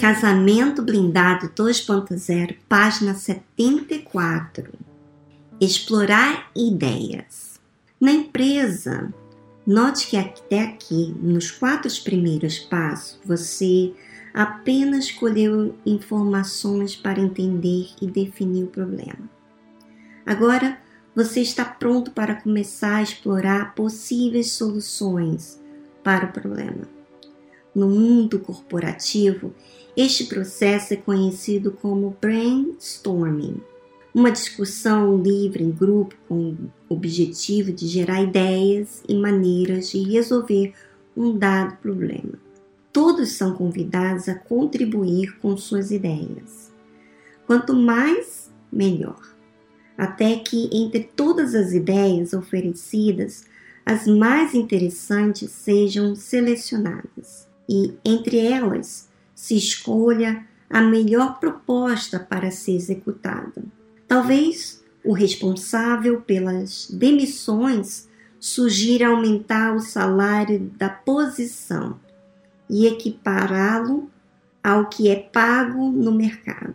Casamento Blindado 2.0, página 74. Explorar ideias. Na empresa, note que até aqui, nos quatro primeiros passos, você apenas escolheu informações para entender e definir o problema. Agora, você está pronto para começar a explorar possíveis soluções para o problema. No mundo corporativo, este processo é conhecido como brainstorming, uma discussão livre em grupo com o objetivo de gerar ideias e maneiras de resolver um dado problema. Todos são convidados a contribuir com suas ideias. Quanto mais, melhor. Até que entre todas as ideias oferecidas, as mais interessantes sejam selecionadas e, entre elas, se escolha a melhor proposta para ser executada. Talvez o responsável pelas demissões sugira aumentar o salário da posição e equipará-lo ao que é pago no mercado.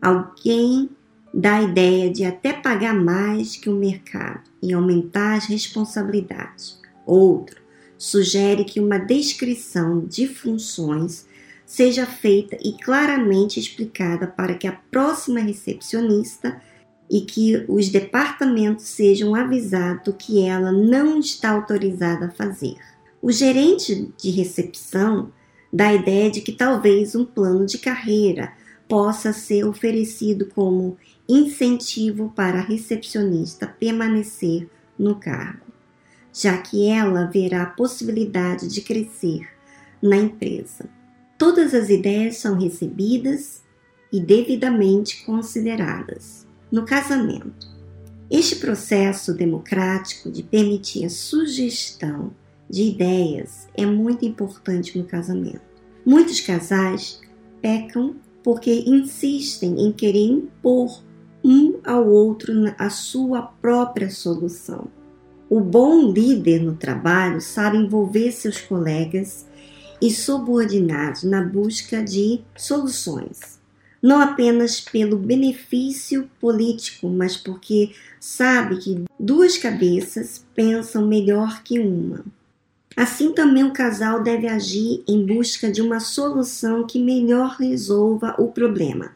Alguém dá a ideia de até pagar mais que o mercado e aumentar as responsabilidades. Outro sugere que uma descrição de funções seja feita e claramente explicada para que a próxima recepcionista e que os departamentos sejam avisados que ela não está autorizada a fazer. O gerente de recepção dá a ideia de que talvez um plano de carreira possa ser oferecido como incentivo para a recepcionista permanecer no cargo já que ela verá a possibilidade de crescer na empresa. Todas as ideias são recebidas e devidamente consideradas. No casamento, este processo democrático de permitir a sugestão de ideias é muito importante no casamento. Muitos casais pecam porque insistem em querer impor um ao outro a sua própria solução. O bom líder no trabalho sabe envolver seus colegas e subordinados na busca de soluções, não apenas pelo benefício político, mas porque sabe que duas cabeças pensam melhor que uma. Assim também o casal deve agir em busca de uma solução que melhor resolva o problema,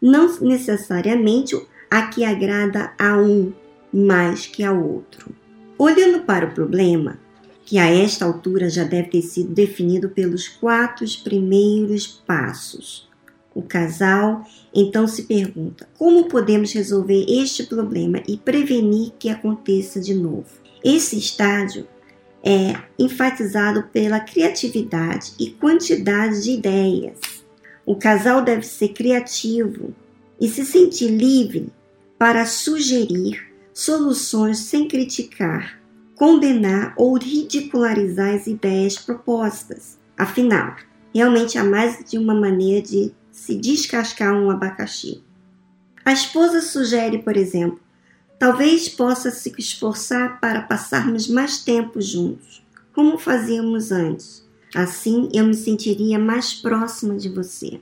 não necessariamente a que agrada a um mais que ao outro. Olhando para o problema, que a esta altura já deve ter sido definido pelos quatro primeiros passos, o casal então se pergunta: como podemos resolver este problema e prevenir que aconteça de novo? Esse estágio é enfatizado pela criatividade e quantidade de ideias. O casal deve ser criativo e se sentir livre para sugerir soluções sem criticar, condenar ou ridicularizar as ideias propostas. Afinal, realmente há mais de uma maneira de se descascar um abacaxi. A esposa sugere, por exemplo, talvez possa se esforçar para passarmos mais tempo juntos, como fazíamos antes. Assim eu me sentiria mais próxima de você.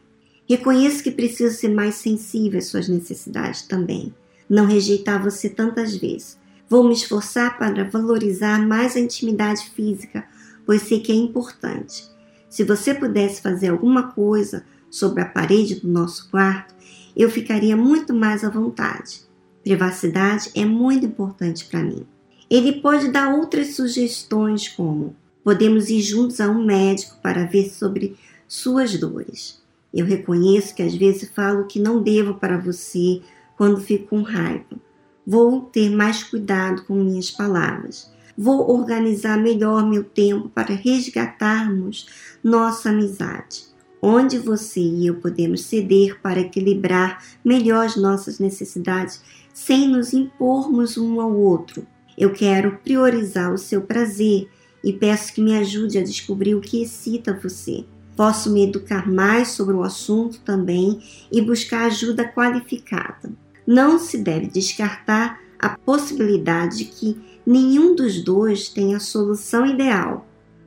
Reconheço que preciso ser mais sensível às suas necessidades também não rejeitar você tantas vezes. Vou me esforçar para valorizar mais a intimidade física, pois sei que é importante. Se você pudesse fazer alguma coisa sobre a parede do nosso quarto, eu ficaria muito mais à vontade. Privacidade é muito importante para mim. Ele pode dar outras sugestões, como podemos ir juntos a um médico para ver sobre suas dores. Eu reconheço que às vezes falo que não devo para você quando fico com raiva. Vou ter mais cuidado com minhas palavras. Vou organizar melhor meu tempo para resgatarmos nossa amizade. Onde você e eu podemos ceder para equilibrar melhor as nossas necessidades sem nos impormos um ao outro. Eu quero priorizar o seu prazer e peço que me ajude a descobrir o que excita você. Posso me educar mais sobre o assunto também e buscar ajuda qualificada não se deve descartar a possibilidade de que nenhum dos dois tenha a solução ideal.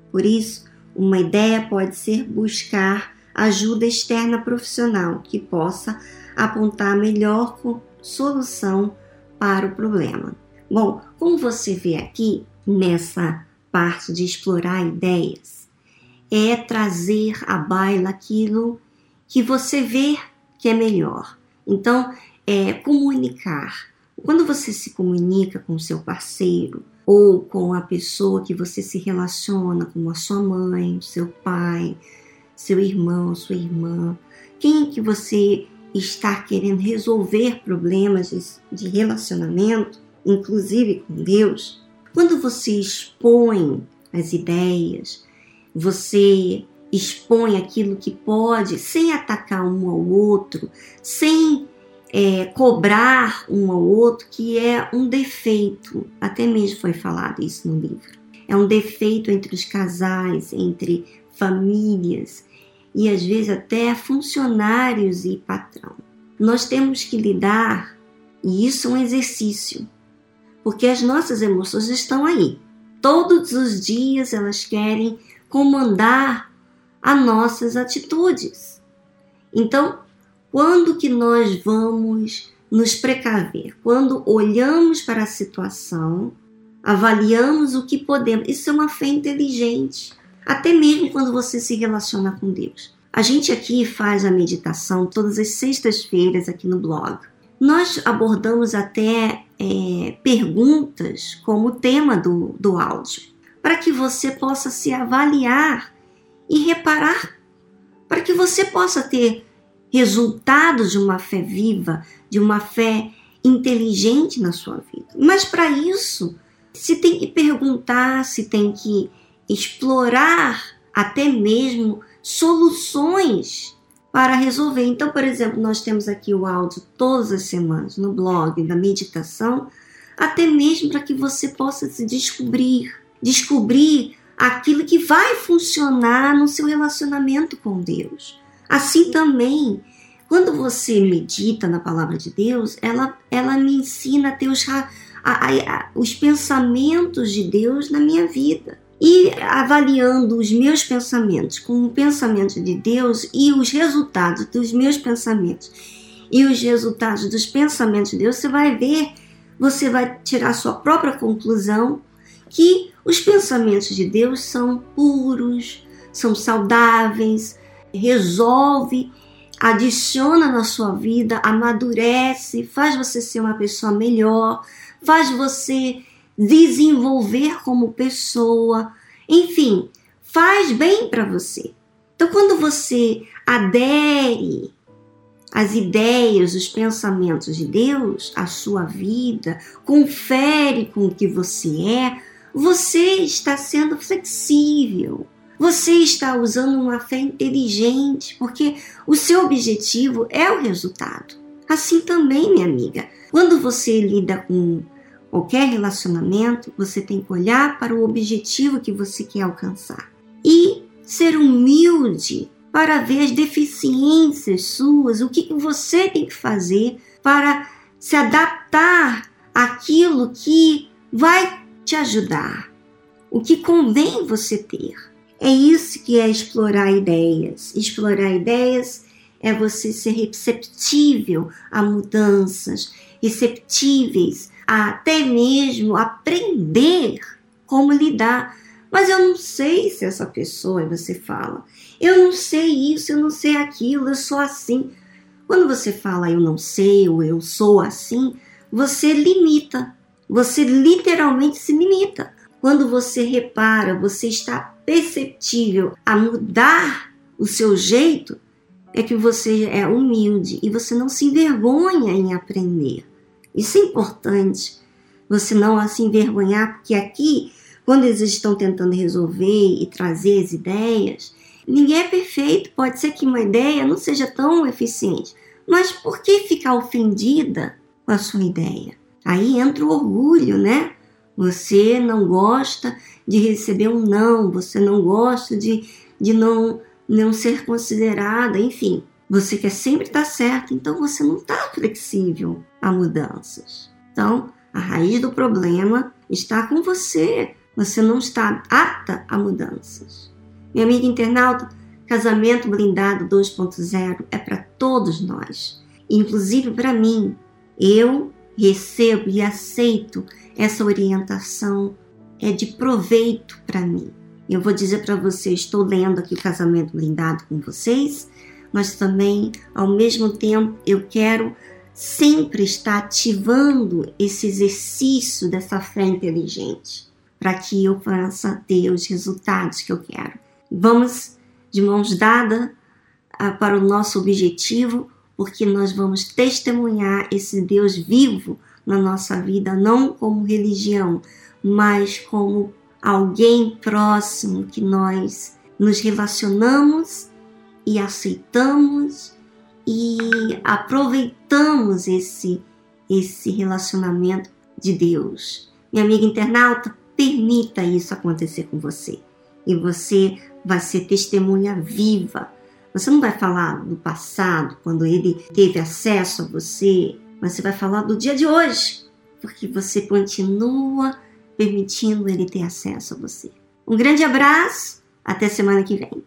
Por isso, uma ideia pode ser buscar ajuda externa profissional que possa apontar a melhor solução para o problema. Bom, como você vê aqui nessa parte de explorar ideias, é trazer à baila aquilo que você vê que é melhor. Então, é comunicar. Quando você se comunica com o seu parceiro ou com a pessoa que você se relaciona, como a sua mãe, seu pai, seu irmão, sua irmã, quem que você está querendo resolver problemas de relacionamento, inclusive com Deus, quando você expõe as ideias, você expõe aquilo que pode, sem atacar um ao outro, sem é, cobrar um ao outro, que é um defeito. Até mesmo foi falado isso no livro. É um defeito entre os casais, entre famílias e às vezes até funcionários e patrão. Nós temos que lidar, e isso é um exercício, porque as nossas emoções estão aí. Todos os dias elas querem comandar as nossas atitudes. Então, quando que nós vamos nos precaver? Quando olhamos para a situação, avaliamos o que podemos. Isso é uma fé inteligente. Até mesmo quando você se relaciona com Deus. A gente aqui faz a meditação todas as sextas-feiras aqui no blog. Nós abordamos até é, perguntas como tema do, do áudio para que você possa se avaliar e reparar, para que você possa ter resultados de uma fé viva, de uma fé inteligente na sua vida. Mas para isso, se tem que perguntar, se tem que explorar até mesmo soluções para resolver. Então, por exemplo, nós temos aqui o áudio todas as semanas no blog da meditação, até mesmo para que você possa se descobrir descobrir aquilo que vai funcionar no seu relacionamento com Deus. Assim também, quando você medita na palavra de Deus, ela, ela me ensina a ter os, a, a, a, os pensamentos de Deus na minha vida. E avaliando os meus pensamentos com o pensamento de Deus e os resultados dos meus pensamentos e os resultados dos pensamentos de Deus, você vai ver, você vai tirar sua própria conclusão que os pensamentos de Deus são puros, são saudáveis, resolve, adiciona na sua vida, amadurece, faz você ser uma pessoa melhor, faz você desenvolver como pessoa, enfim, faz bem para você. Então, quando você adere às ideias, os pensamentos de Deus, à sua vida, confere com o que você é, você está sendo flexível. Você está usando uma fé inteligente, porque o seu objetivo é o resultado. Assim também, minha amiga, quando você lida com qualquer relacionamento, você tem que olhar para o objetivo que você quer alcançar e ser humilde para ver as deficiências suas, o que você tem que fazer para se adaptar àquilo que vai te ajudar, o que convém você ter. É isso que é explorar ideias. Explorar ideias é você ser receptível a mudanças, receptíveis a até mesmo aprender como lidar. Mas eu não sei se essa pessoa, você fala, eu não sei isso, eu não sei aquilo, eu sou assim. Quando você fala eu não sei ou eu sou assim, você limita você literalmente se limita. Quando você repara, você está perceptível a mudar o seu jeito, é que você é humilde e você não se envergonha em aprender. Isso é importante. Você não se envergonhar, porque aqui, quando eles estão tentando resolver e trazer as ideias, ninguém é perfeito. Pode ser que uma ideia não seja tão eficiente, mas por que ficar ofendida com a sua ideia? Aí entra o orgulho, né? Você não gosta de receber um não, você não gosta de, de não, não ser considerada, enfim. Você quer sempre estar certo, então você não está flexível a mudanças. Então, a raiz do problema está com você. Você não está apta a mudanças. Minha amiga internauta, Casamento Blindado 2.0 é para todos nós, inclusive para mim. Eu recebo e aceito essa orientação, é de proveito para mim. Eu vou dizer para vocês, estou lendo aqui o Casamento Blindado com vocês, mas também, ao mesmo tempo, eu quero sempre estar ativando esse exercício dessa fé inteligente, para que eu possa ter os resultados que eu quero. Vamos de mãos dadas uh, para o nosso objetivo, porque nós vamos testemunhar esse Deus vivo na nossa vida, não como religião, mas como alguém próximo que nós nos relacionamos e aceitamos e aproveitamos esse esse relacionamento de Deus. Minha amiga internauta, permita isso acontecer com você. E você vai ser testemunha viva. Você não vai falar do passado, quando ele teve acesso a você, mas você vai falar do dia de hoje, porque você continua permitindo ele ter acesso a você. Um grande abraço, até semana que vem.